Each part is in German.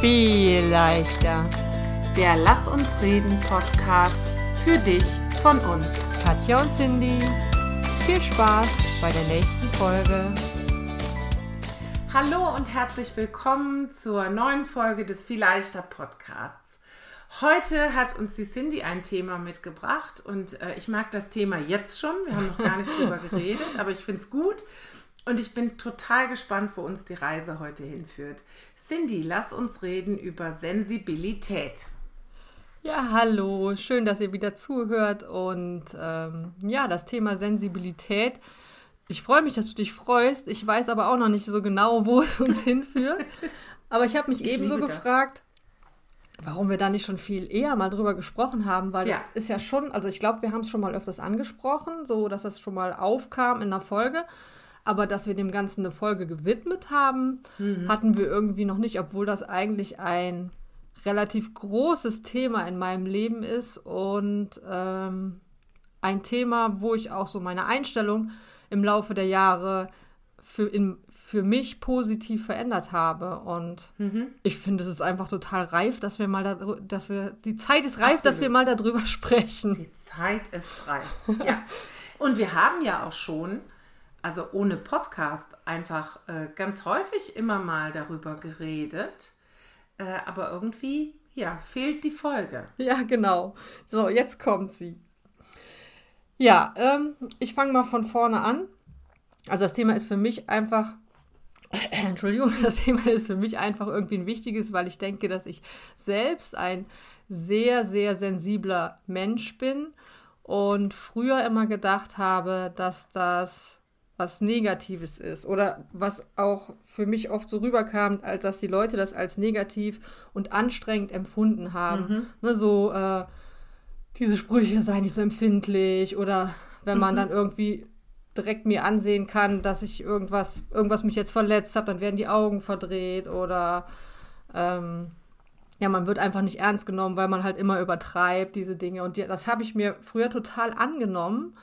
viel leichter. Der Lass uns reden Podcast für dich von uns. Katja und Cindy, viel Spaß bei der nächsten Folge. Hallo und herzlich willkommen zur neuen Folge des Viel leichter Podcasts. Heute hat uns die Cindy ein Thema mitgebracht und äh, ich mag das Thema jetzt schon. Wir haben noch gar nicht drüber geredet, aber ich finde es gut und ich bin total gespannt, wo uns die Reise heute hinführt. Cindy, lass uns reden über Sensibilität. Ja, hallo, schön, dass ihr wieder zuhört. Und ähm, ja, das Thema Sensibilität. Ich freue mich, dass du dich freust. Ich weiß aber auch noch nicht so genau, wo es uns hinführt. Aber ich habe mich ich ebenso gefragt, warum wir da nicht schon viel eher mal drüber gesprochen haben, weil ja. das ist ja schon, also ich glaube, wir haben es schon mal öfters angesprochen, so dass das schon mal aufkam in der Folge. Aber dass wir dem Ganzen eine Folge gewidmet haben, mhm. hatten wir irgendwie noch nicht, obwohl das eigentlich ein relativ großes Thema in meinem Leben ist und ähm, ein Thema, wo ich auch so meine Einstellung im Laufe der Jahre für, in, für mich positiv verändert habe. Und mhm. ich finde, es ist einfach total reif, dass wir mal da, dass wir, die Zeit ist reif, Absolut. dass wir mal darüber sprechen. Die Zeit ist reif. ja. Und wir haben ja auch schon also ohne Podcast, einfach äh, ganz häufig immer mal darüber geredet. Äh, aber irgendwie, ja, fehlt die Folge. Ja, genau. So, jetzt kommt sie. Ja, ähm, ich fange mal von vorne an. Also das Thema ist für mich einfach, Entschuldigung, das Thema ist für mich einfach irgendwie ein wichtiges, weil ich denke, dass ich selbst ein sehr, sehr sensibler Mensch bin und früher immer gedacht habe, dass das was Negatives ist oder was auch für mich oft so rüberkam, als dass die Leute das als negativ und anstrengend empfunden haben. Mhm. Ne, so äh, diese Sprüche, sei nicht so empfindlich oder wenn man mhm. dann irgendwie direkt mir ansehen kann, dass ich irgendwas, irgendwas mich jetzt verletzt habe, dann werden die Augen verdreht oder ähm, ja, man wird einfach nicht ernst genommen, weil man halt immer übertreibt diese Dinge. Und die, das habe ich mir früher total angenommen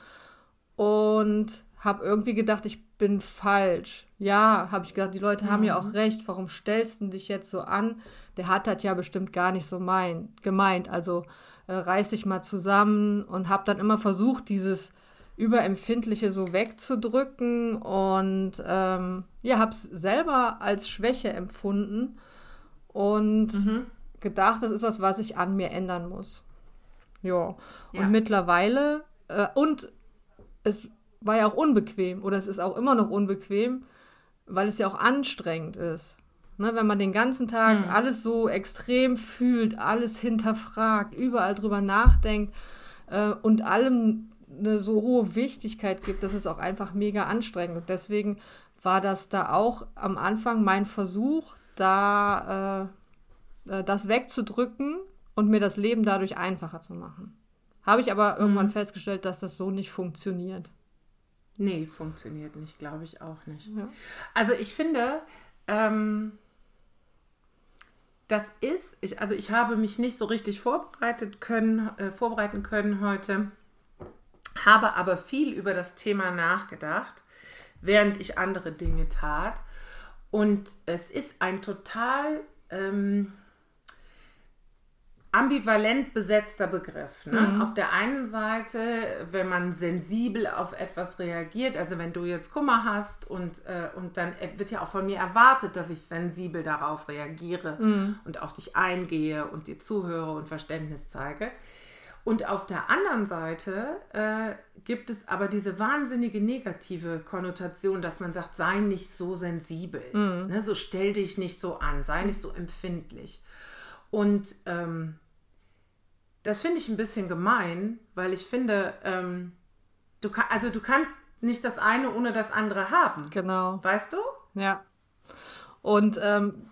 und habe irgendwie gedacht, ich bin falsch. Ja, habe ich gedacht, die Leute mhm. haben ja auch recht. Warum stellst du dich jetzt so an? Der hat das ja bestimmt gar nicht so mein, gemeint. Also äh, reiß dich mal zusammen und habe dann immer versucht, dieses Überempfindliche so wegzudrücken und ähm, ja, habe es selber als Schwäche empfunden und mhm. gedacht, das ist was, was ich an mir ändern muss. Ja, und mittlerweile äh, und es war ja auch unbequem oder es ist auch immer noch unbequem, weil es ja auch anstrengend ist. Ne, wenn man den ganzen Tag mhm. alles so extrem fühlt, alles hinterfragt, überall drüber nachdenkt äh, und allem eine so hohe Wichtigkeit gibt, das ist auch einfach mega anstrengend. Und deswegen war das da auch am Anfang mein Versuch, da äh, äh das wegzudrücken und mir das Leben dadurch einfacher zu machen. Habe ich aber irgendwann mhm. festgestellt, dass das so nicht funktioniert. Nee, funktioniert nicht, glaube ich auch nicht. Ja. Also ich finde, ähm, das ist, ich, also ich habe mich nicht so richtig vorbereitet können, äh, vorbereiten können heute, habe aber viel über das Thema nachgedacht, während ich andere Dinge tat. Und es ist ein total ähm, ambivalent besetzter Begriff. Ne? Mhm. Auf der einen Seite, wenn man sensibel auf etwas reagiert, also wenn du jetzt Kummer hast und, äh, und dann wird ja auch von mir erwartet, dass ich sensibel darauf reagiere mhm. und auf dich eingehe und dir zuhöre und Verständnis zeige. Und auf der anderen Seite äh, gibt es aber diese wahnsinnige negative Konnotation, dass man sagt, sei nicht so sensibel, mhm. ne? so stell dich nicht so an, sei nicht so empfindlich. Und ähm, das finde ich ein bisschen gemein, weil ich finde, ähm, du kann, also du kannst nicht das eine ohne das andere haben. Genau. Weißt du? Ja. Und ähm,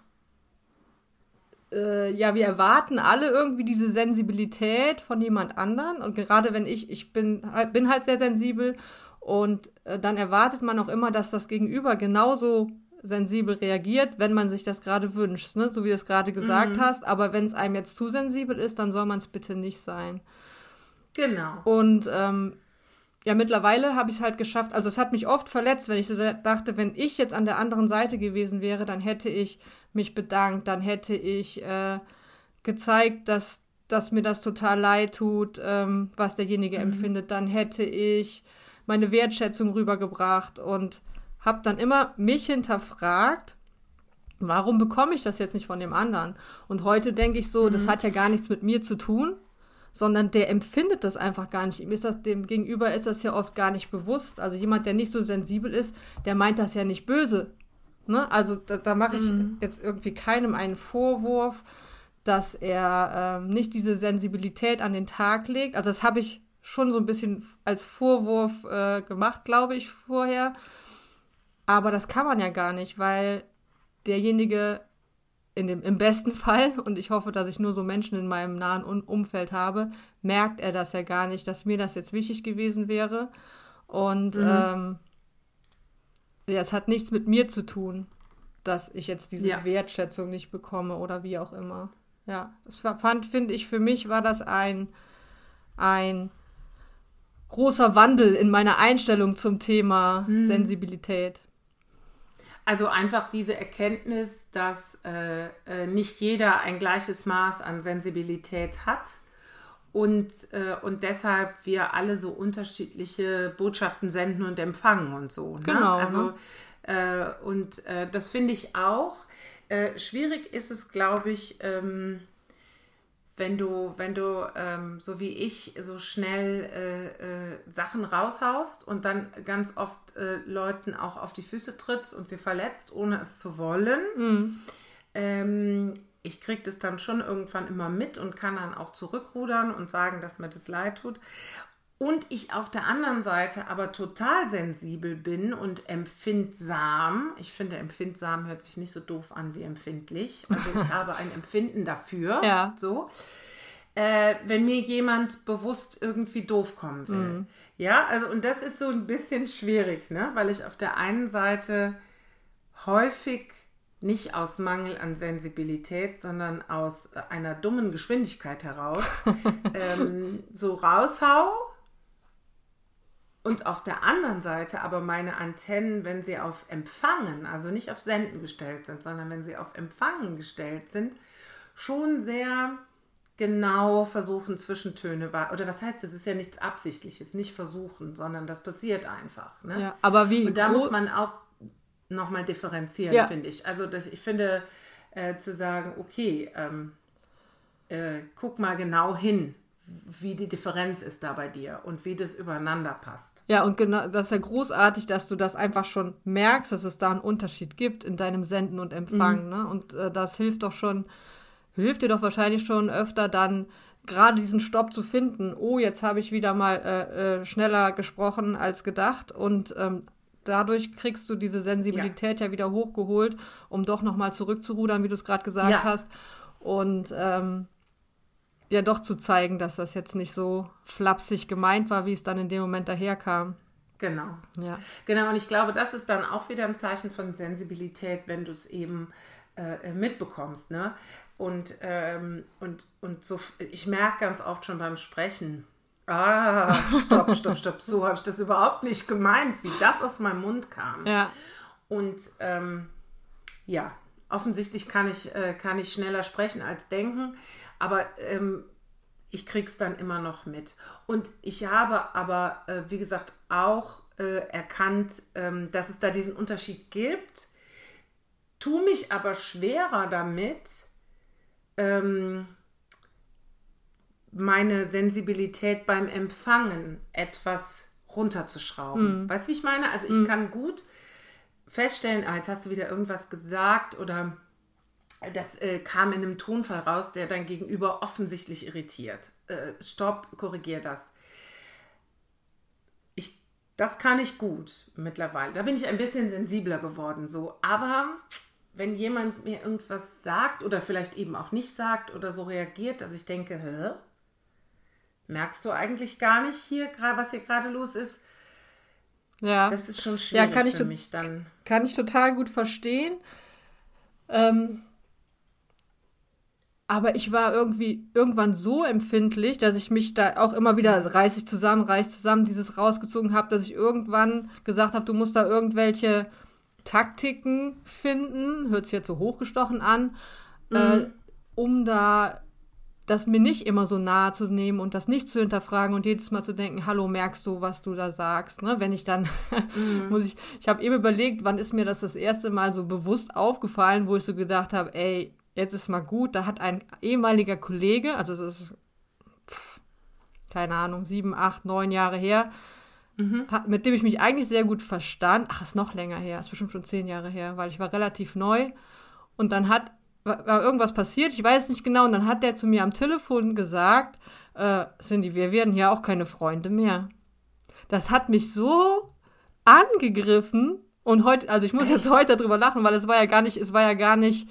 äh, ja, wir erwarten alle irgendwie diese Sensibilität von jemand anderen. Und gerade wenn ich, ich bin, bin halt sehr sensibel und äh, dann erwartet man auch immer, dass das Gegenüber genauso sensibel reagiert, wenn man sich das gerade wünscht, ne? so wie du es gerade gesagt mhm. hast. Aber wenn es einem jetzt zu sensibel ist, dann soll man es bitte nicht sein. Genau. Und ähm, ja, mittlerweile habe ich es halt geschafft. Also es hat mich oft verletzt, wenn ich so dachte, wenn ich jetzt an der anderen Seite gewesen wäre, dann hätte ich mich bedankt, dann hätte ich äh, gezeigt, dass, dass mir das total leid tut, ähm, was derjenige mhm. empfindet, dann hätte ich meine Wertschätzung rübergebracht und habe dann immer mich hinterfragt, warum bekomme ich das jetzt nicht von dem anderen? Und heute denke ich so, mhm. das hat ja gar nichts mit mir zu tun, sondern der empfindet das einfach gar nicht. Ihm ist das, dem Gegenüber ist das ja oft gar nicht bewusst. Also jemand, der nicht so sensibel ist, der meint das ja nicht böse. Ne? Also da, da mache ich mhm. jetzt irgendwie keinem einen Vorwurf, dass er ähm, nicht diese Sensibilität an den Tag legt. Also das habe ich schon so ein bisschen als Vorwurf äh, gemacht, glaube ich, vorher. Aber das kann man ja gar nicht, weil derjenige in dem, im besten Fall, und ich hoffe, dass ich nur so Menschen in meinem nahen Umfeld habe, merkt er das ja gar nicht, dass mir das jetzt wichtig gewesen wäre. Und mhm. ähm, ja, es hat nichts mit mir zu tun, dass ich jetzt diese ja. Wertschätzung nicht bekomme oder wie auch immer. Ja, das fand, finde ich, für mich war das ein, ein großer Wandel in meiner Einstellung zum Thema mhm. Sensibilität. Also einfach diese Erkenntnis, dass äh, äh, nicht jeder ein gleiches Maß an Sensibilität hat und, äh, und deshalb wir alle so unterschiedliche Botschaften senden und empfangen und so. Ne? Genau. Also, ne? Äh, und äh, das finde ich auch. Schwierig ist es, glaube ich, ähm, wenn du, wenn du ähm, so wie ich so schnell äh, äh, Sachen raushaust und dann ganz oft äh, Leuten auch auf die Füße trittst und sie verletzt, ohne es zu wollen. Mhm. Ähm, ich kriege das dann schon irgendwann immer mit und kann dann auch zurückrudern und sagen, dass mir das leid tut und ich auf der anderen Seite aber total sensibel bin und empfindsam. Ich finde, empfindsam hört sich nicht so doof an wie empfindlich. Also ich habe ein Empfinden dafür. Ja. So. Äh, wenn mir jemand bewusst irgendwie doof kommen will. Mhm. Ja, also und das ist so ein bisschen schwierig, ne? Weil ich auf der einen Seite häufig nicht aus Mangel an Sensibilität, sondern aus einer dummen Geschwindigkeit heraus ähm, so raushau und auf der anderen Seite aber meine Antennen, wenn sie auf Empfangen, also nicht auf Senden gestellt sind, sondern wenn sie auf Empfangen gestellt sind, schon sehr genau versuchen, Zwischentöne war. Oder was heißt, das ist ja nichts Absichtliches, nicht versuchen, sondern das passiert einfach. Ne? Ja, aber wie. Und da muss man auch nochmal differenzieren, ja. finde ich. Also das, ich finde, äh, zu sagen, okay, ähm, äh, guck mal genau hin, wie die Differenz ist da bei dir und wie das übereinander passt. Ja, und genau, das ist ja großartig, dass du das einfach schon merkst, dass es da einen Unterschied gibt in deinem Senden und Empfangen. Mhm. Ne? Und äh, das hilft doch schon, hilft dir doch wahrscheinlich schon öfter dann gerade diesen Stopp zu finden. Oh, jetzt habe ich wieder mal äh, äh, schneller gesprochen als gedacht und ähm, dadurch kriegst du diese Sensibilität ja, ja wieder hochgeholt, um doch nochmal zurückzurudern, wie du es gerade gesagt ja. hast. Und ähm, ja doch zu zeigen, dass das jetzt nicht so flapsig gemeint war, wie es dann in dem Moment daherkam. Genau. Ja. Genau, und ich glaube, das ist dann auch wieder ein Zeichen von Sensibilität, wenn du es eben äh, mitbekommst. Ne? Und, ähm, und, und so, ich merke ganz oft schon beim Sprechen, ah, stopp, stopp, stopp, so habe ich das überhaupt nicht gemeint, wie das aus meinem Mund kam. Ja. Und ähm, ja, offensichtlich kann ich, äh, kann ich schneller sprechen als denken. Aber ähm, ich krieg's dann immer noch mit. Und ich habe aber, äh, wie gesagt, auch äh, erkannt, ähm, dass es da diesen Unterschied gibt, tu mich aber schwerer damit, ähm, meine Sensibilität beim Empfangen etwas runterzuschrauben. Mm. Weißt du, wie ich meine? Also ich mm. kann gut feststellen, ah, jetzt hast du wieder irgendwas gesagt oder das äh, kam in einem Tonfall raus, der dein Gegenüber offensichtlich irritiert. Äh, stopp, korrigier das. Ich, das kann ich gut mittlerweile. Da bin ich ein bisschen sensibler geworden so. Aber wenn jemand mir irgendwas sagt oder vielleicht eben auch nicht sagt oder so reagiert, dass ich denke, Hä? merkst du eigentlich gar nicht hier, was hier gerade los ist? Ja. Das ist schon schwierig ja, kann ich für mich dann. Kann ich total gut verstehen. Ähm, aber ich war irgendwie irgendwann so empfindlich, dass ich mich da auch immer wieder also reiß ich zusammen, reiß zusammen, dieses rausgezogen habe, dass ich irgendwann gesagt habe, du musst da irgendwelche Taktiken finden, hört sich jetzt so hochgestochen an, mhm. äh, um da das mir nicht immer so nahe zu nehmen und das nicht zu hinterfragen und jedes Mal zu denken, hallo, merkst du, was du da sagst? Ne? Wenn ich dann, mhm. muss ich, ich habe eben überlegt, wann ist mir das das erste Mal so bewusst aufgefallen, wo ich so gedacht habe, ey, jetzt ist mal gut, da hat ein ehemaliger Kollege, also es ist, pff, keine Ahnung, sieben, acht, neun Jahre her, mhm. hat, mit dem ich mich eigentlich sehr gut verstand, ach, ist noch länger her, ist bestimmt schon zehn Jahre her, weil ich war relativ neu und dann hat war irgendwas passiert, ich weiß nicht genau, und dann hat der zu mir am Telefon gesagt, äh, Cindy, wir werden hier auch keine Freunde mehr. Das hat mich so angegriffen und heute, also ich muss Echt? jetzt heute darüber lachen, weil es war ja gar nicht, es war ja gar nicht.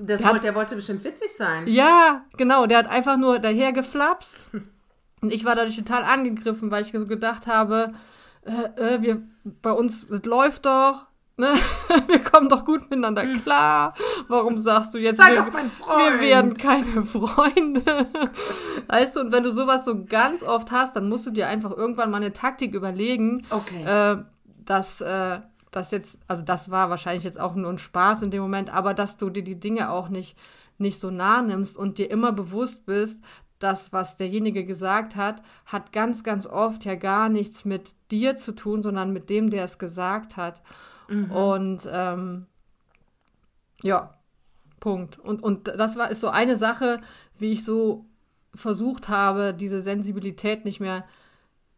Das der, wollte, der wollte bestimmt witzig sein. Ja, genau, der hat einfach nur daher geflapst. Und ich war dadurch total angegriffen, weil ich so gedacht habe, äh, äh, wir, bei uns, es läuft doch, Ne? Wir kommen doch gut miteinander klar. Warum sagst du jetzt, Sei wir, wir werden keine Freunde? Weißt du, und wenn du sowas so ganz oft hast, dann musst du dir einfach irgendwann mal eine Taktik überlegen. Okay. Äh, dass äh, das jetzt, also das war wahrscheinlich jetzt auch nur ein Spaß in dem Moment, aber dass du dir die Dinge auch nicht, nicht so nah nimmst und dir immer bewusst bist, das, was derjenige gesagt hat, hat ganz, ganz oft ja gar nichts mit dir zu tun, sondern mit dem, der es gesagt hat. Mhm. Und ähm, ja, Punkt. Und, und das war, ist so eine Sache, wie ich so versucht habe, diese Sensibilität nicht mehr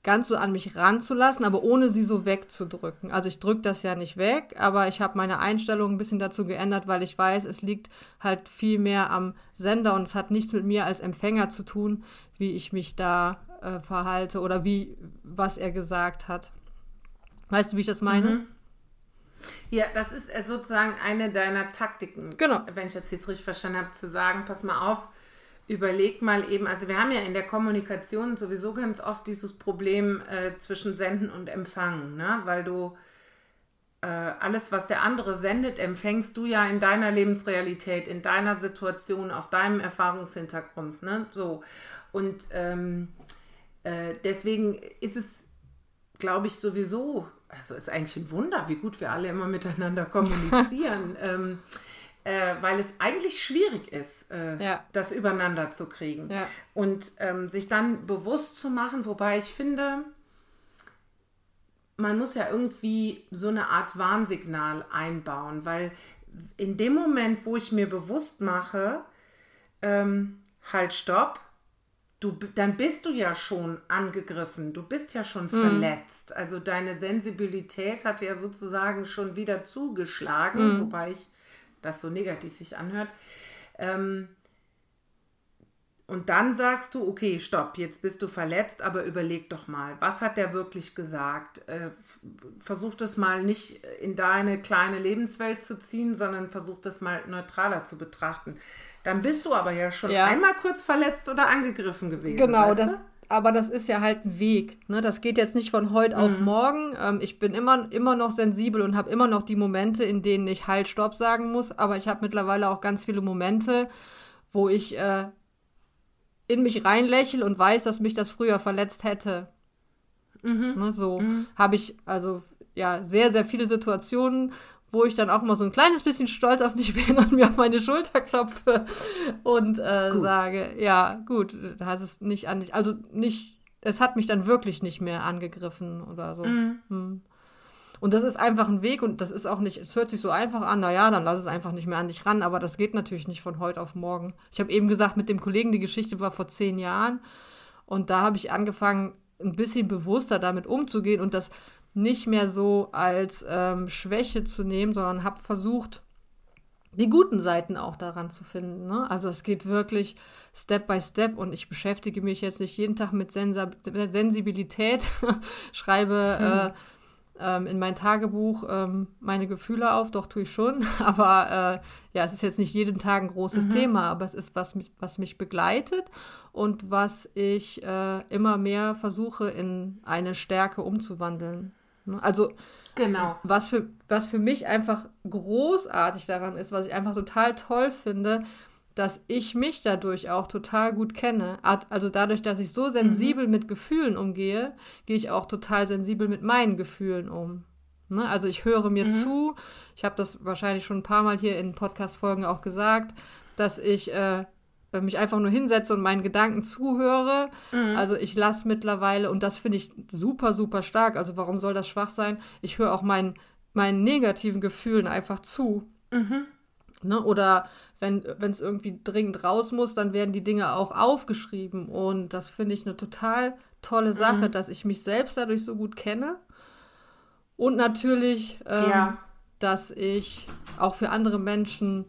ganz so an mich ranzulassen, aber ohne sie so wegzudrücken. Also ich drücke das ja nicht weg, aber ich habe meine Einstellung ein bisschen dazu geändert, weil ich weiß, es liegt halt viel mehr am Sender und es hat nichts mit mir als Empfänger zu tun, wie ich mich da äh, verhalte oder wie, was er gesagt hat. Weißt du, wie ich das meine? Mhm. Ja, das ist äh, sozusagen eine deiner Taktiken. Genau. Wenn ich das jetzt richtig verstanden habe, zu sagen, pass mal auf, überleg mal eben, also wir haben ja in der Kommunikation sowieso ganz oft dieses Problem äh, zwischen Senden und Empfangen, ne? weil du äh, alles, was der andere sendet, empfängst du ja in deiner Lebensrealität, in deiner Situation, auf deinem Erfahrungshintergrund. Ne? So. Und ähm, äh, deswegen ist es, glaube ich, sowieso also ist eigentlich ein Wunder, wie gut wir alle immer miteinander kommunizieren, ähm, äh, weil es eigentlich schwierig ist, äh, ja. das übereinander zu kriegen. Ja. Und ähm, sich dann bewusst zu machen, wobei ich finde, man muss ja irgendwie so eine Art Warnsignal einbauen, weil in dem Moment, wo ich mir bewusst mache, ähm, halt, stopp, du, dann bist du ja schon angegriffen, du bist ja schon mhm. verletzt. Also deine Sensibilität hat ja sozusagen schon wieder zugeschlagen, mhm. wobei ich das so negativ sich anhört. Ähm, und dann sagst du, okay, stopp, jetzt bist du verletzt, aber überleg doch mal, was hat der wirklich gesagt? Äh, versuch das mal nicht in deine kleine Lebenswelt zu ziehen, sondern versuch das mal neutraler zu betrachten. Dann bist du aber ja schon ja. einmal kurz verletzt oder angegriffen gewesen. Genau, das, aber das ist ja halt ein Weg. Ne? Das geht jetzt nicht von heute mhm. auf morgen. Ähm, ich bin immer, immer noch sensibel und habe immer noch die Momente, in denen ich halt Stopp sagen muss. Aber ich habe mittlerweile auch ganz viele Momente, wo ich äh, in mich reinlächle und weiß, dass mich das früher verletzt hätte. Mhm. Ne, so mhm. habe ich also ja sehr, sehr viele Situationen, wo ich dann auch mal so ein kleines bisschen stolz auf mich bin und mir auf meine Schulter klopfe und äh, sage, ja, gut, da hast es nicht an dich, also nicht, es hat mich dann wirklich nicht mehr angegriffen oder so. Mhm. Hm. Und das ist einfach ein Weg und das ist auch nicht, es hört sich so einfach an, naja, dann lass es einfach nicht mehr an dich ran, aber das geht natürlich nicht von heute auf morgen. Ich habe eben gesagt, mit dem Kollegen, die Geschichte war vor zehn Jahren und da habe ich angefangen, ein bisschen bewusster damit umzugehen und das nicht mehr so als ähm, Schwäche zu nehmen, sondern habe versucht, die guten Seiten auch daran zu finden. Ne? Also es geht wirklich Step by Step und ich beschäftige mich jetzt nicht jeden Tag mit Sensa Sensibilität, schreibe hm. äh, ähm, in mein Tagebuch ähm, meine Gefühle auf, doch tue ich schon. Aber äh, ja, es ist jetzt nicht jeden Tag ein großes mhm. Thema, aber es ist was mich, was mich begleitet und was ich äh, immer mehr versuche in eine Stärke umzuwandeln. Ne? Also genau. was, für, was für mich einfach großartig daran ist, was ich einfach total toll finde, dass ich mich dadurch auch total gut kenne. Also dadurch, dass ich so sensibel mhm. mit Gefühlen umgehe, gehe ich auch total sensibel mit meinen Gefühlen um. Ne? Also ich höre mir mhm. zu. Ich habe das wahrscheinlich schon ein paar Mal hier in Podcast-Folgen auch gesagt, dass ich äh, mich einfach nur hinsetze und meinen Gedanken zuhöre. Mhm. Also ich lasse mittlerweile, und das finde ich super, super stark, also warum soll das schwach sein? Ich höre auch meinen, meinen negativen Gefühlen einfach zu. Mhm. Ne? Oder wenn es irgendwie dringend raus muss, dann werden die Dinge auch aufgeschrieben. Und das finde ich eine total tolle Sache, mhm. dass ich mich selbst dadurch so gut kenne. Und natürlich, ähm, ja. dass ich auch für andere Menschen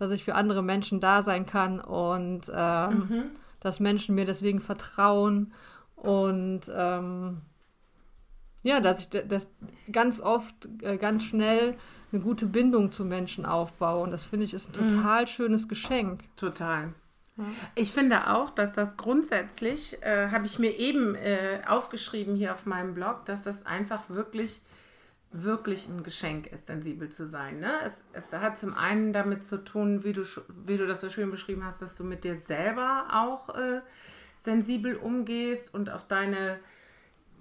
dass ich für andere Menschen da sein kann und ähm, mhm. dass Menschen mir deswegen vertrauen und ähm, ja, dass ich das ganz oft, äh, ganz schnell eine gute Bindung zu Menschen aufbaue. Und das finde ich ist ein mhm. total mhm. schönes Geschenk. Total. Ich finde auch, dass das grundsätzlich, äh, habe ich mir eben äh, aufgeschrieben hier auf meinem Blog, dass das einfach wirklich wirklich ein Geschenk ist, sensibel zu sein. Ne? Es, es hat zum einen damit zu tun, wie du, wie du das so schön beschrieben hast, dass du mit dir selber auch äh, sensibel umgehst und auf deine,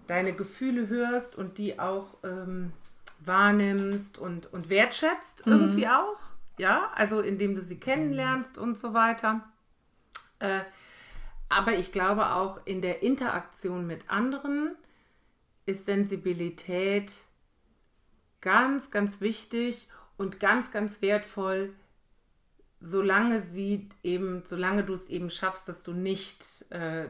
deine Gefühle hörst und die auch ähm, wahrnimmst und, und wertschätzt mhm. irgendwie auch. Ja, also indem du sie kennenlernst und so weiter. Äh, aber ich glaube auch in der Interaktion mit anderen ist Sensibilität ganz, ganz wichtig und ganz, ganz wertvoll, solange sie eben, solange du es eben schaffst, dass du nicht äh,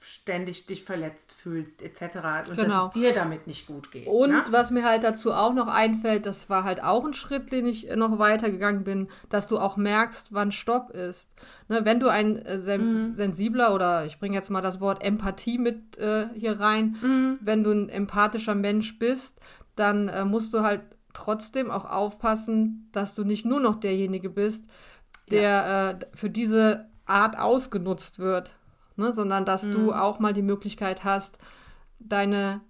ständig dich verletzt fühlst, etc. Und genau. dass es dir damit nicht gut geht. Und ne? was mir halt dazu auch noch einfällt, das war halt auch ein Schritt, den ich noch weitergegangen bin, dass du auch merkst, wann Stopp ist. Ne, wenn du ein äh, sen mhm. sensibler oder ich bringe jetzt mal das Wort Empathie mit äh, hier rein, mhm. wenn du ein empathischer Mensch bist, dann äh, musst du halt trotzdem auch aufpassen, dass du nicht nur noch derjenige bist, der ja. äh, für diese Art ausgenutzt wird, ne? sondern dass mhm. du auch mal die Möglichkeit hast, deine,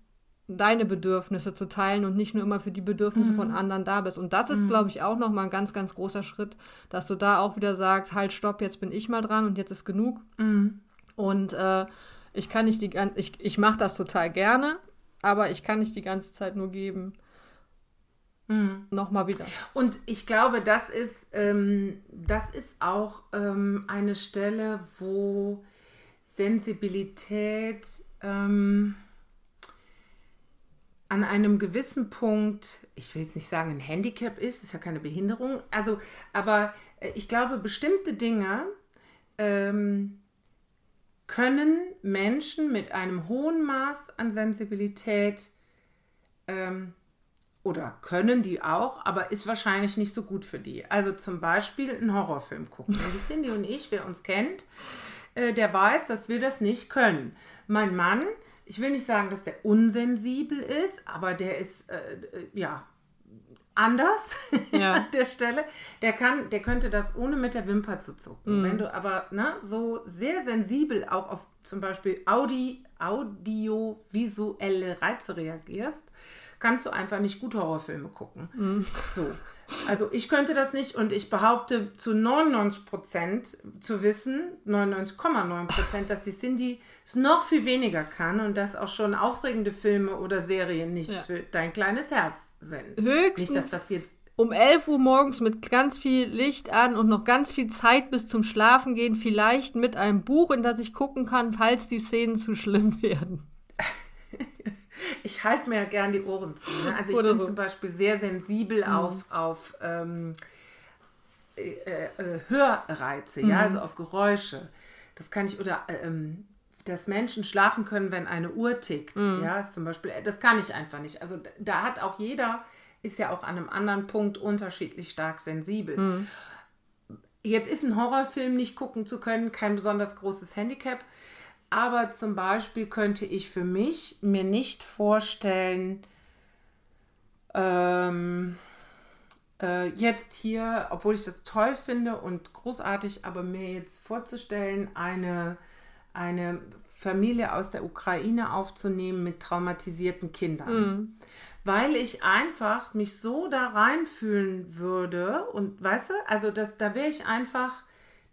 deine Bedürfnisse zu teilen und nicht nur immer für die Bedürfnisse mhm. von anderen da bist. Und das ist, mhm. glaube ich, auch nochmal ein ganz, ganz großer Schritt, dass du da auch wieder sagst, halt, stopp, jetzt bin ich mal dran und jetzt ist genug. Mhm. Und äh, ich kann nicht die ich, ich mache das total gerne, aber ich kann nicht die ganze Zeit nur geben. Mhm. Nochmal wieder. Und ich glaube, das ist, ähm, das ist auch ähm, eine Stelle, wo Sensibilität ähm, an einem gewissen Punkt, ich will jetzt nicht sagen, ein Handicap ist, ist ja keine Behinderung, also, aber äh, ich glaube, bestimmte Dinge ähm, können Menschen mit einem hohen Maß an Sensibilität ähm, oder können die auch, aber ist wahrscheinlich nicht so gut für die. Also zum Beispiel einen Horrorfilm gucken. Die Cindy und ich, wer uns kennt, äh, der weiß, dass wir das nicht können. Mein Mann, ich will nicht sagen, dass der unsensibel ist, aber der ist, äh, äh ja, anders ja. an der Stelle. Der kann, der könnte das ohne mit der Wimper zu zucken. Mhm. Wenn du aber ne, so sehr sensibel auch auf zum Beispiel Audi, audiovisuelle Reize reagierst, kannst du einfach nicht gut Horrorfilme gucken. Mhm. So. Also ich könnte das nicht und ich behaupte zu 99 Prozent zu wissen, 99,9 Prozent, dass die Cindy es noch viel weniger kann und dass auch schon aufregende Filme oder Serien nicht ja. für dein kleines Herz sind. Höchstens. Nicht, dass das jetzt um 11 Uhr morgens mit ganz viel Licht an und noch ganz viel Zeit bis zum Schlafen gehen, vielleicht mit einem Buch, in das ich gucken kann, falls die Szenen zu schlimm werden. Ich halte mir ja gern die Ohren zu. Ne? Also ich Oder bin so. zum Beispiel sehr sensibel mhm. auf, auf ähm, äh, äh, Hörreize, mhm. ja, also auf Geräusche. Das kann ich, oder ähm, dass Menschen schlafen können, wenn eine Uhr tickt. Mhm. Ja, ist zum Beispiel, das kann ich einfach nicht. Also da hat auch jeder, ist ja auch an einem anderen Punkt unterschiedlich stark sensibel. Mhm. Jetzt ist ein Horrorfilm nicht gucken zu können kein besonders großes Handicap. Aber zum Beispiel könnte ich für mich mir nicht vorstellen, ähm, äh, jetzt hier, obwohl ich das toll finde und großartig, aber mir jetzt vorzustellen, eine, eine Familie aus der Ukraine aufzunehmen mit traumatisierten Kindern. Mhm. Weil ich einfach mich so da reinfühlen würde und weißt du, also das, da wäre ich einfach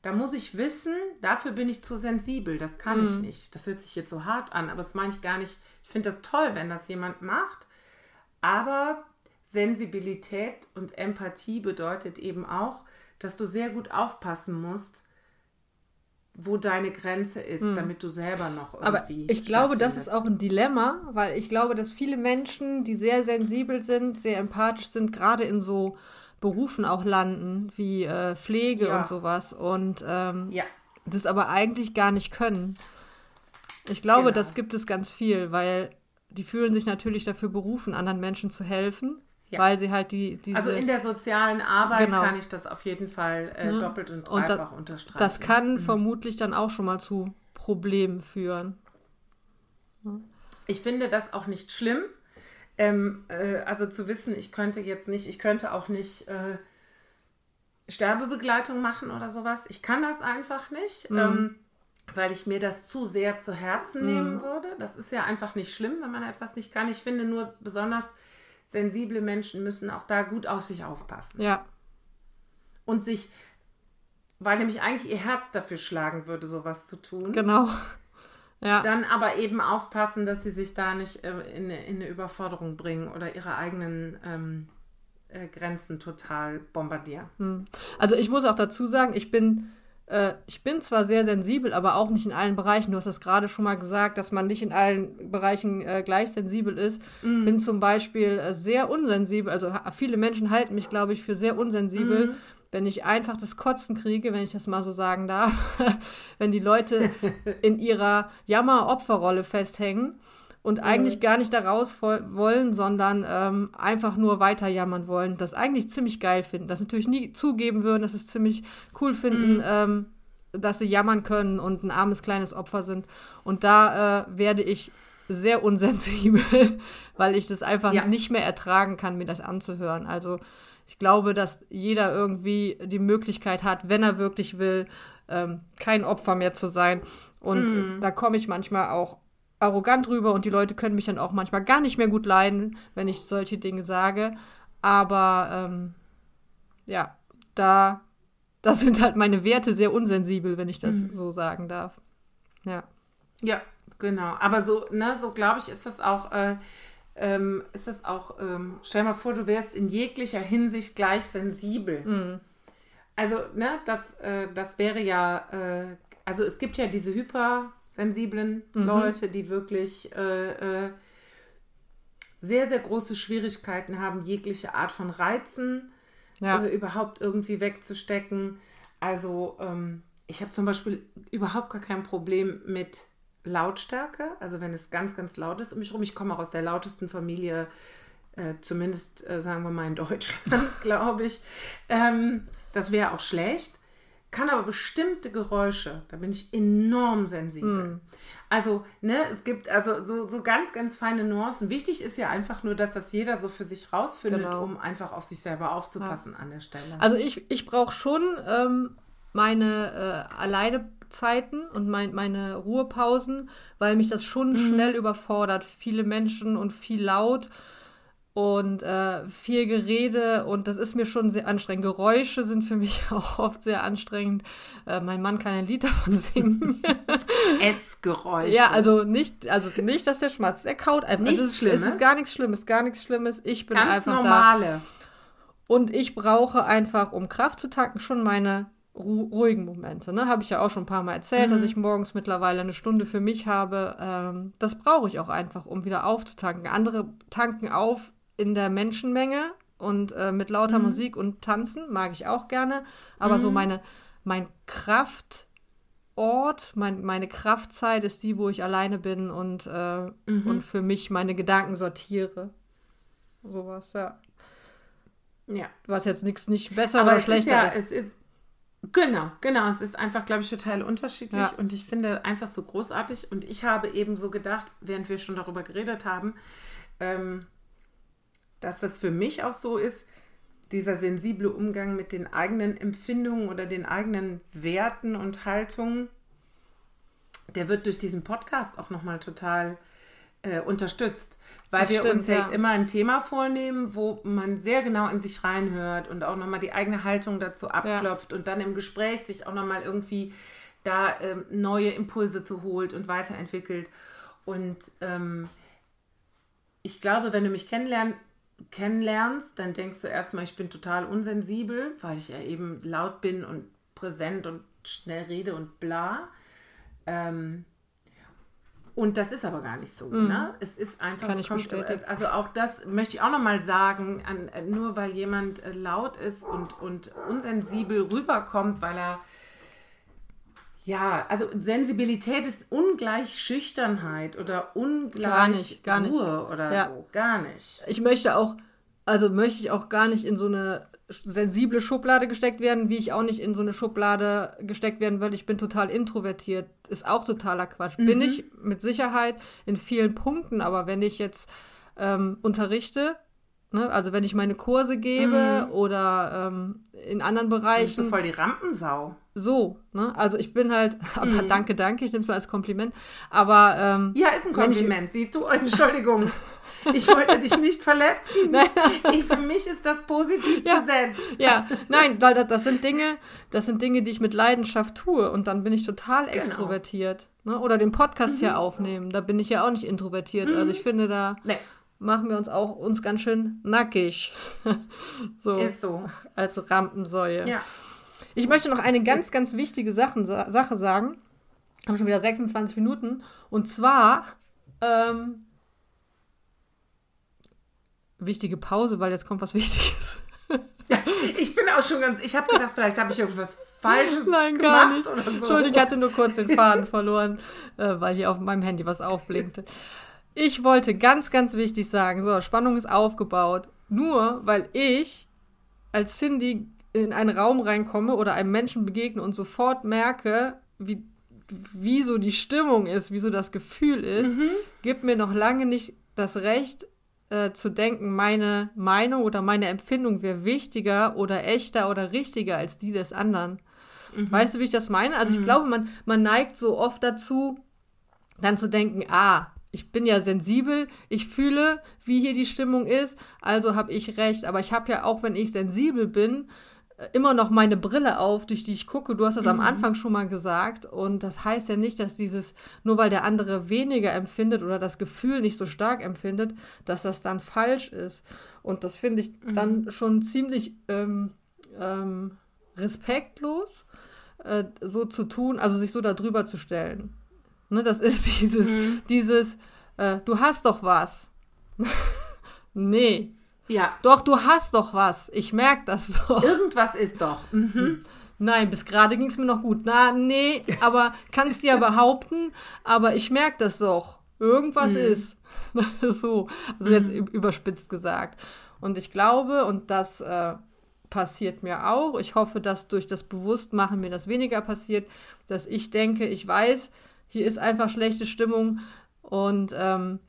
da muss ich wissen, dafür bin ich zu sensibel. Das kann mhm. ich nicht. Das hört sich jetzt so hart an, aber das meine ich gar nicht. Ich finde das toll, wenn das jemand macht. Aber Sensibilität und Empathie bedeutet eben auch, dass du sehr gut aufpassen musst, wo deine Grenze ist, hm. damit du selber noch irgendwie. Aber ich glaube, das ist auch ein Dilemma, weil ich glaube, dass viele Menschen, die sehr sensibel sind, sehr empathisch sind, gerade in so Berufen auch landen, wie äh, Pflege ja. und sowas. Und ähm, ja. das aber eigentlich gar nicht können. Ich glaube, genau. das gibt es ganz viel, weil die fühlen sich natürlich dafür berufen, anderen Menschen zu helfen. Ja. Weil sie halt die. Diese, also in der sozialen Arbeit genau. kann ich das auf jeden Fall äh, ne? doppelt und dreifach und da, unterstreichen. Das kann mhm. vermutlich dann auch schon mal zu Problemen führen. Ich finde das auch nicht schlimm. Ähm, äh, also zu wissen, ich könnte jetzt nicht, ich könnte auch nicht äh, Sterbebegleitung machen oder sowas. Ich kann das einfach nicht. Mhm. Ähm, weil ich mir das zu sehr zu Herzen mhm. nehmen würde. Das ist ja einfach nicht schlimm, wenn man etwas nicht kann. Ich finde nur besonders sensible Menschen müssen auch da gut auf sich aufpassen. Ja. Und sich, weil nämlich eigentlich ihr Herz dafür schlagen würde, sowas zu tun. Genau. Ja. Dann aber eben aufpassen, dass sie sich da nicht äh, in, in eine Überforderung bringen oder ihre eigenen ähm, äh, Grenzen total bombardieren. Hm. Also ich muss auch dazu sagen, ich bin äh, ich bin zwar sehr sensibel, aber auch nicht in allen Bereichen. Du hast das gerade schon mal gesagt, dass man nicht in allen Bereichen äh, gleich sensibel ist. Mm. Bin zum Beispiel äh, sehr unsensibel. Also viele Menschen halten mich, glaube ich, für sehr unsensibel. Mm. Wenn ich einfach das Kotzen kriege, wenn ich das mal so sagen darf, wenn die Leute in ihrer Jammer-Opferrolle festhängen und eigentlich gar nicht da raus wollen, sondern ähm, einfach nur weiter jammern wollen, das eigentlich ziemlich geil finden, das natürlich nie zugeben würden, dass es ziemlich cool finden, mhm. ähm, dass sie jammern können und ein armes kleines Opfer sind. Und da äh, werde ich sehr unsensibel, weil ich das einfach ja. nicht mehr ertragen kann, mir das anzuhören. Also ich glaube, dass jeder irgendwie die Möglichkeit hat, wenn er wirklich will, ähm, kein Opfer mehr zu sein. Und mhm. da komme ich manchmal auch arrogant rüber und die Leute können mich dann auch manchmal gar nicht mehr gut leiden, wenn ich solche Dinge sage. Aber ähm, ja, da, da sind halt meine Werte sehr unsensibel, wenn ich das mhm. so sagen darf. Ja. Ja, genau. Aber so, ne, so glaube ich, ist das auch, äh, ähm, ist das auch, ähm, stell mal vor, du wärst in jeglicher Hinsicht gleich sensibel. Mhm. Also, ne, das, äh, das wäre ja, äh, also es gibt ja diese Hyper- sensiblen mhm. Leute, die wirklich äh, äh, sehr, sehr große Schwierigkeiten haben, jegliche Art von Reizen ja. äh, überhaupt irgendwie wegzustecken. Also ähm, ich habe zum Beispiel überhaupt gar kein Problem mit Lautstärke, also wenn es ganz, ganz laut ist um mich herum. Ich komme auch aus der lautesten Familie, äh, zumindest äh, sagen wir mal in Deutschland, glaube ich. Ähm, das wäre auch schlecht kann aber bestimmte Geräusche, da bin ich enorm sensibel. Mm. Also, ne, es gibt also so, so ganz, ganz feine Nuancen. Wichtig ist ja einfach nur, dass das jeder so für sich rausfindet, genau. um einfach auf sich selber aufzupassen ja. an der Stelle. Also ich, ich brauche schon ähm, meine äh, Alleinezeiten und mein, meine Ruhepausen, weil mich das schon mhm. schnell überfordert. Viele Menschen und viel laut und äh, viel Gerede und das ist mir schon sehr anstrengend. Geräusche sind für mich auch oft sehr anstrengend. Äh, mein Mann kann ein Lied davon singen. Essgeräusche. Ja, also nicht, also nicht, dass der schmatzt. Er kaut einfach. Nichts es ist, Schlimmes. Es ist gar nichts Schlimmes, gar nichts Schlimmes. Ich bin Ganz einfach normale. da. Und ich brauche einfach, um Kraft zu tanken, schon meine ru ruhigen Momente. Ne? Habe ich ja auch schon ein paar Mal erzählt, mhm. dass ich morgens mittlerweile eine Stunde für mich habe. Ähm, das brauche ich auch einfach, um wieder aufzutanken. Andere tanken auf in der Menschenmenge und äh, mit lauter mhm. Musik und Tanzen mag ich auch gerne. Aber mhm. so meine, mein Kraftort, mein, meine Kraftzeit ist die, wo ich alleine bin und, äh, mhm. und für mich meine Gedanken sortiere. Sowas, ja. Ja. Was jetzt nichts nicht besser Aber oder schlechter ist. Ja, ist. Es ist Genau, genau. Es ist einfach, glaube ich, total unterschiedlich ja. und ich finde einfach so großartig. Und ich habe eben so gedacht, während wir schon darüber geredet haben, ähm, dass das für mich auch so ist, dieser sensible Umgang mit den eigenen Empfindungen oder den eigenen Werten und Haltungen, der wird durch diesen Podcast auch nochmal total äh, unterstützt, weil das wir stimmt, uns ja immer ein Thema vornehmen, wo man sehr genau in sich reinhört und auch nochmal die eigene Haltung dazu abklopft ja. und dann im Gespräch sich auch nochmal irgendwie da ähm, neue Impulse zu holt und weiterentwickelt. Und ähm, ich glaube, wenn du mich kennenlernen kennenlernst, dann denkst du erstmal, ich bin total unsensibel, weil ich ja eben laut bin und präsent und schnell rede und bla. Ähm, und das ist aber gar nicht so. Mm. Ne? Es ist einfach, Kann es kommt, also auch das möchte ich auch nochmal sagen, an, nur weil jemand äh, laut ist und, und unsensibel rüberkommt, weil er ja, also Sensibilität ist ungleich Schüchternheit oder ungleich gar nicht, gar nicht. Ruhe oder ja. so. Gar nicht. Ich möchte auch, also möchte ich auch gar nicht in so eine sensible Schublade gesteckt werden, wie ich auch nicht in so eine Schublade gesteckt werden will. Ich bin total introvertiert. Ist auch totaler Quatsch. Mhm. Bin ich mit Sicherheit in vielen Punkten, aber wenn ich jetzt ähm, unterrichte, Ne? Also wenn ich meine Kurse gebe mhm. oder ähm, in anderen Bereichen. Bist du voll die Rampensau. So, ne? Also ich bin halt, aber mhm. danke, danke, ich nehme es als Kompliment. Aber ähm, ja, ist ein Kompliment, ich, siehst du? Entschuldigung. Ich wollte dich nicht verletzen. Nein. Ich, für mich ist das positiv ja. besetzt. Ja, nein, weil das, das, sind Dinge, das sind Dinge, die ich mit Leidenschaft tue und dann bin ich total genau. extrovertiert. Ne? Oder den Podcast mhm. hier aufnehmen, da bin ich ja auch nicht introvertiert. Also ich finde da. Nee machen wir uns auch uns ganz schön nackig. so, Ist so. Als Rampensäue. Ja. Ich möchte noch eine ganz, ganz wichtige Sachen, Sache sagen. Wir haben schon wieder 26 Minuten. Und zwar, ähm, wichtige Pause, weil jetzt kommt was Wichtiges. Ich bin auch schon ganz, ich habe gedacht, vielleicht habe ich irgendwas Falsches Nein, gemacht gar nicht. oder so. Entschuldigung, ich hatte nur kurz den Faden verloren, äh, weil hier auf meinem Handy was aufblinkte. Ich wollte ganz, ganz wichtig sagen, so, Spannung ist aufgebaut. Nur weil ich als Cindy in einen Raum reinkomme oder einem Menschen begegne und sofort merke, wie, wie so die Stimmung ist, wie so das Gefühl ist, mhm. gibt mir noch lange nicht das Recht äh, zu denken, meine Meinung oder meine Empfindung wäre wichtiger oder echter oder richtiger als die des anderen. Mhm. Weißt du, wie ich das meine? Also mhm. ich glaube, man, man neigt so oft dazu, dann zu denken, ah, ich bin ja sensibel, ich fühle, wie hier die Stimmung ist, also habe ich recht. Aber ich habe ja auch, wenn ich sensibel bin, immer noch meine Brille auf, durch die ich gucke. Du hast das mhm. am Anfang schon mal gesagt. Und das heißt ja nicht, dass dieses, nur weil der andere weniger empfindet oder das Gefühl nicht so stark empfindet, dass das dann falsch ist. Und das finde ich mhm. dann schon ziemlich ähm, ähm, respektlos, äh, so zu tun, also sich so darüber zu stellen. Ne, das ist dieses, mhm. dieses, äh, du hast doch was. nee. Ja. Doch, du hast doch was. Ich merke das doch. Irgendwas ist doch. Mhm. Nein, bis gerade ging es mir noch gut. Na, nee, aber kannst du ja behaupten, aber ich merke das doch. Irgendwas mhm. ist. so, also jetzt mhm. überspitzt gesagt. Und ich glaube, und das äh, passiert mir auch, ich hoffe, dass durch das Bewusstmachen mir das weniger passiert, dass ich denke, ich weiß, hier ist einfach schlechte Stimmung und ähm,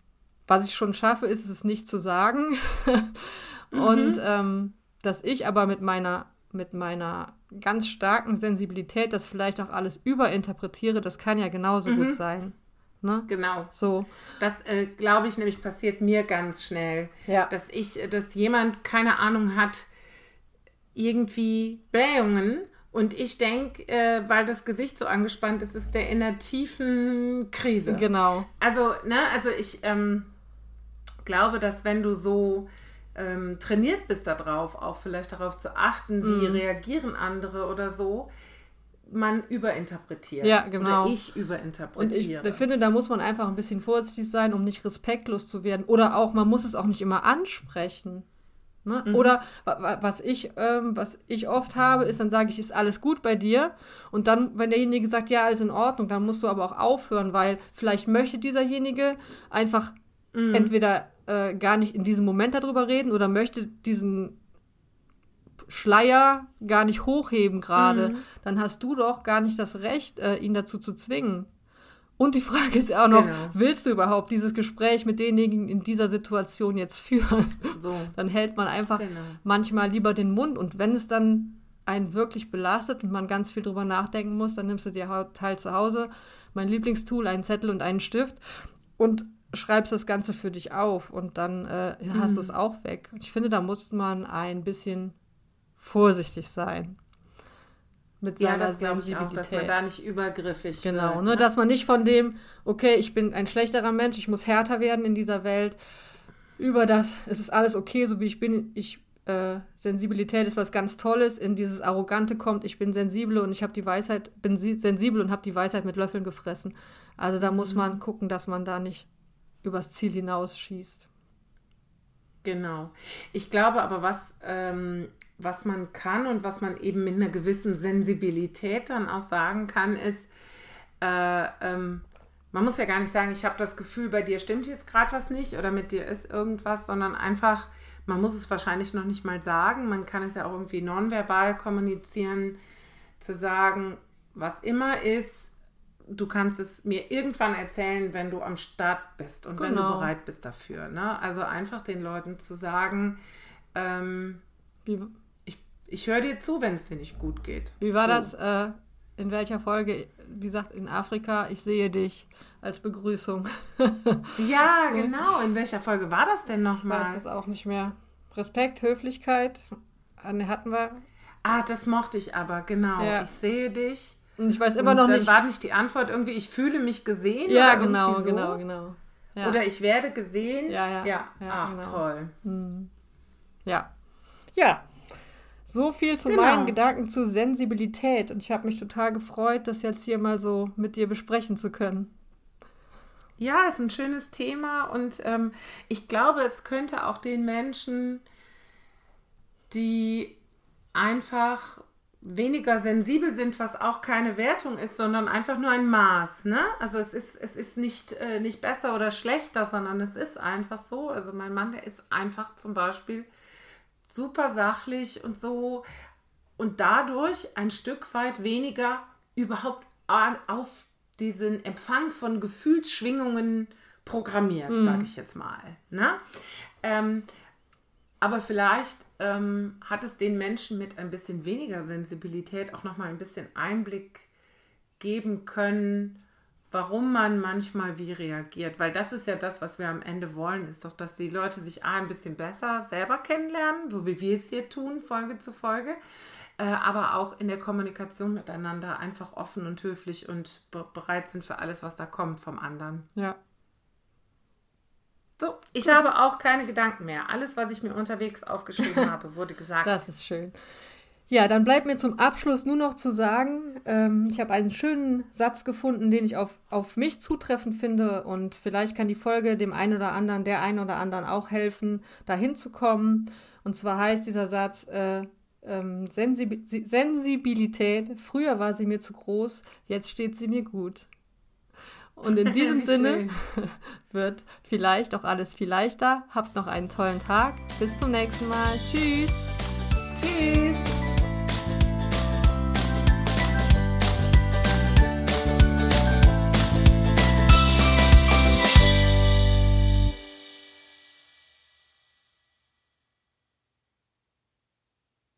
was ich schon schaffe, ist es nicht zu sagen. und mhm. ähm, dass ich aber mit meiner, mit meiner ganz starken Sensibilität das vielleicht auch alles überinterpretiere, das kann ja genauso mhm. gut sein. Ne? Genau. So. Das äh, glaube ich nämlich passiert mir ganz schnell. Ja. Dass ich, dass jemand keine Ahnung hat, irgendwie Blähungen und ich denke, äh, weil das Gesicht so angespannt ist, ist der in einer tiefen Krise. Genau. Also, ne, also ich ähm, glaube, dass wenn du so ähm, trainiert bist darauf, auch vielleicht darauf zu achten, wie mm. reagieren andere oder so, man überinterpretiert. Ja, genau. Oder ich überinterpretiere. Und ich finde, da muss man einfach ein bisschen vorsichtig sein, um nicht respektlos zu werden. Oder auch, man muss es auch nicht immer ansprechen. Ne? Mhm. Oder was ich, ähm, was ich oft habe, ist, dann sage ich, ist alles gut bei dir? Und dann, wenn derjenige sagt, ja, alles in Ordnung, dann musst du aber auch aufhören, weil vielleicht möchte dieserjenige einfach mhm. entweder äh, gar nicht in diesem Moment darüber reden oder möchte diesen Schleier gar nicht hochheben gerade. Mhm. Dann hast du doch gar nicht das Recht, äh, ihn dazu zu zwingen. Und die Frage ist ja auch noch, genau. willst du überhaupt dieses Gespräch mit denjenigen in dieser Situation jetzt führen? So. Dann hält man einfach genau. manchmal lieber den Mund. Und wenn es dann einen wirklich belastet und man ganz viel drüber nachdenken muss, dann nimmst du dir halt zu Hause mein Lieblingstool, einen Zettel und einen Stift und schreibst das Ganze für dich auf und dann äh, hast mhm. du es auch weg. Ich finde, da muss man ein bisschen vorsichtig sein mit seiner ja, das Sensibilität. Ich auch, dass man da nicht übergriffig Genau, wird, ne? dass man nicht von dem, okay, ich bin ein schlechterer Mensch, ich muss härter werden in dieser Welt, über das, es ist alles okay, so wie ich bin, ich äh, Sensibilität ist was ganz Tolles, in dieses Arrogante kommt, ich bin sensibel und ich habe die Weisheit, bin sensibel und habe die Weisheit mit Löffeln gefressen. Also da muss man gucken, dass man da nicht übers Ziel hinausschießt. Genau. Ich glaube aber, was, ähm, was man kann und was man eben mit einer gewissen Sensibilität dann auch sagen kann, ist, äh, ähm, man muss ja gar nicht sagen, ich habe das Gefühl, bei dir stimmt jetzt gerade was nicht oder mit dir ist irgendwas, sondern einfach, man muss es wahrscheinlich noch nicht mal sagen. Man kann es ja auch irgendwie nonverbal kommunizieren, zu sagen, was immer ist, du kannst es mir irgendwann erzählen, wenn du am Start bist und genau. wenn du genau. bereit bist dafür. Ne? Also einfach den Leuten zu sagen, ähm, ich, ich höre dir zu, wenn es dir nicht gut geht. Wie war so. das? Äh, in welcher Folge? Wie gesagt, in Afrika, ich sehe dich als Begrüßung. ja, genau. In welcher Folge war das denn nochmal? Ich weiß es auch nicht mehr. Respekt, Höflichkeit hatten wir. Ah, das mochte ich aber, genau. Ja. Ich sehe dich. Und ich weiß immer noch dann nicht. Dann war nicht die Antwort irgendwie, ich fühle mich gesehen. Ja, genau, so. genau, genau. Ja. Oder ich werde gesehen. Ja, ja. ja. ja Ach, genau. toll. Hm. Ja. Ja. So viel zu genau. meinen Gedanken zu Sensibilität. Und ich habe mich total gefreut, das jetzt hier mal so mit dir besprechen zu können. Ja, ist ein schönes Thema und ähm, ich glaube, es könnte auch den Menschen, die einfach weniger sensibel sind, was auch keine Wertung ist, sondern einfach nur ein Maß. Ne? Also es ist, es ist nicht, äh, nicht besser oder schlechter, sondern es ist einfach so. Also mein Mann, der ist einfach zum Beispiel super sachlich und so und dadurch ein Stück weit weniger überhaupt auf diesen Empfang von Gefühlsschwingungen programmiert, mhm. sage ich jetzt mal. Ne? Ähm, aber vielleicht ähm, hat es den Menschen mit ein bisschen weniger Sensibilität auch nochmal ein bisschen Einblick geben können, warum man manchmal wie reagiert. Weil das ist ja das, was wir am Ende wollen, ist doch, dass die Leute sich A, ein bisschen besser selber kennenlernen, so wie wir es hier tun, Folge zu Folge, äh, aber auch in der Kommunikation miteinander einfach offen und höflich und be bereit sind für alles, was da kommt vom anderen. Ja. So, ich cool. habe auch keine Gedanken mehr. Alles, was ich mir unterwegs aufgeschrieben habe, wurde gesagt. Das ist schön. Ja, dann bleibt mir zum Abschluss nur noch zu sagen, ähm, ich habe einen schönen Satz gefunden, den ich auf, auf mich zutreffend finde und vielleicht kann die Folge dem einen oder anderen, der einen oder anderen auch helfen, dahin zu kommen. Und zwar heißt dieser Satz, äh, ähm, Sensib Sensibilität, früher war sie mir zu groß, jetzt steht sie mir gut. Und in diesem Sinne wird vielleicht auch alles viel leichter. Habt noch einen tollen Tag. Bis zum nächsten Mal. Tschüss. Tschüss.